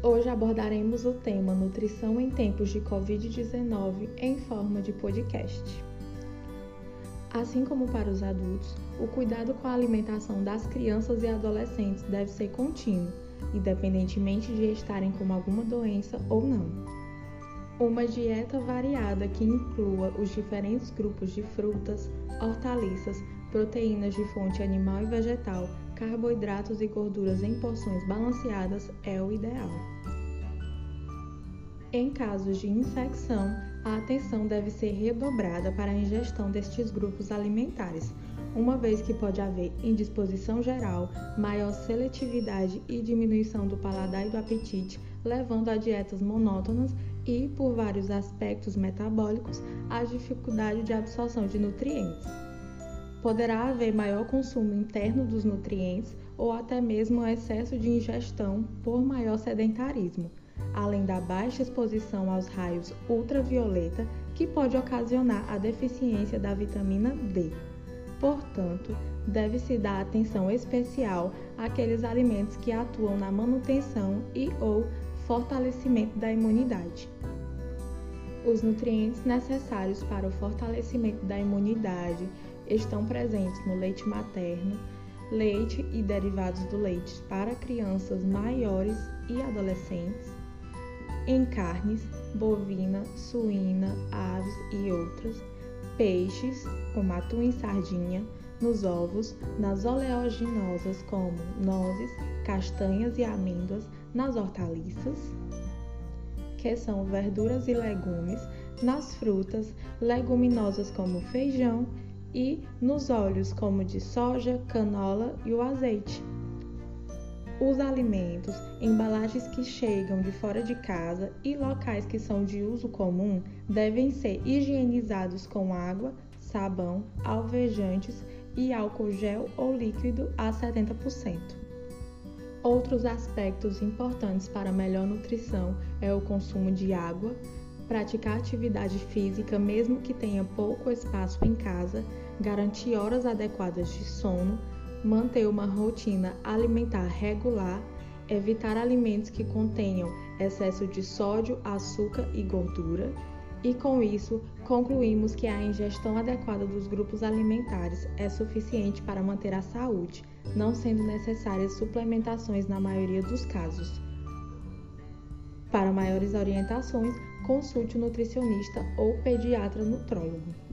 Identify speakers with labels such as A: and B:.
A: Hoje abordaremos o tema Nutrição em tempos de Covid-19 em forma de podcast. Assim como para os adultos, o cuidado com a alimentação das crianças e adolescentes deve ser contínuo, independentemente de estarem com alguma doença ou não. Uma dieta variada que inclua os diferentes grupos de frutas, hortaliças, proteínas de fonte animal e vegetal, carboidratos e gorduras em porções balanceadas é o ideal. Em casos de infecção, a atenção deve ser redobrada para a ingestão destes grupos alimentares, uma vez que pode haver indisposição geral, maior seletividade e diminuição do paladar e do apetite, levando a dietas monótonas e, por vários aspectos metabólicos, a dificuldade de absorção de nutrientes. Poderá haver maior consumo interno dos nutrientes ou até mesmo excesso de ingestão por maior sedentarismo, além da baixa exposição aos raios ultravioleta, que pode ocasionar a deficiência da vitamina D. Portanto, deve-se dar atenção especial àqueles alimentos que atuam na manutenção e ou fortalecimento da imunidade. Os nutrientes necessários para o fortalecimento da imunidade estão presentes no leite materno, leite e derivados do leite para crianças maiores e adolescentes, em carnes, bovina, suína, aves e outras, peixes, como atum e sardinha, nos ovos, nas oleaginosas como nozes, castanhas e amêndoas, nas hortaliças, que são verduras e legumes, nas frutas, leguminosas como feijão e nos óleos, como de soja, canola e o azeite. Os alimentos, embalagens que chegam de fora de casa e locais que são de uso comum devem ser higienizados com água, sabão, alvejantes e álcool gel ou líquido a 70%. Outros aspectos importantes para melhor nutrição é o consumo de água, praticar atividade física mesmo que tenha pouco espaço em casa, garantir horas adequadas de sono, manter uma rotina alimentar regular, evitar alimentos que contenham excesso de sódio, açúcar e gordura. E com isso, concluímos que a ingestão adequada dos grupos alimentares é suficiente para manter a saúde, não sendo necessárias suplementações na maioria dos casos. Para maiores orientações, consulte o nutricionista ou pediatra nutrólogo.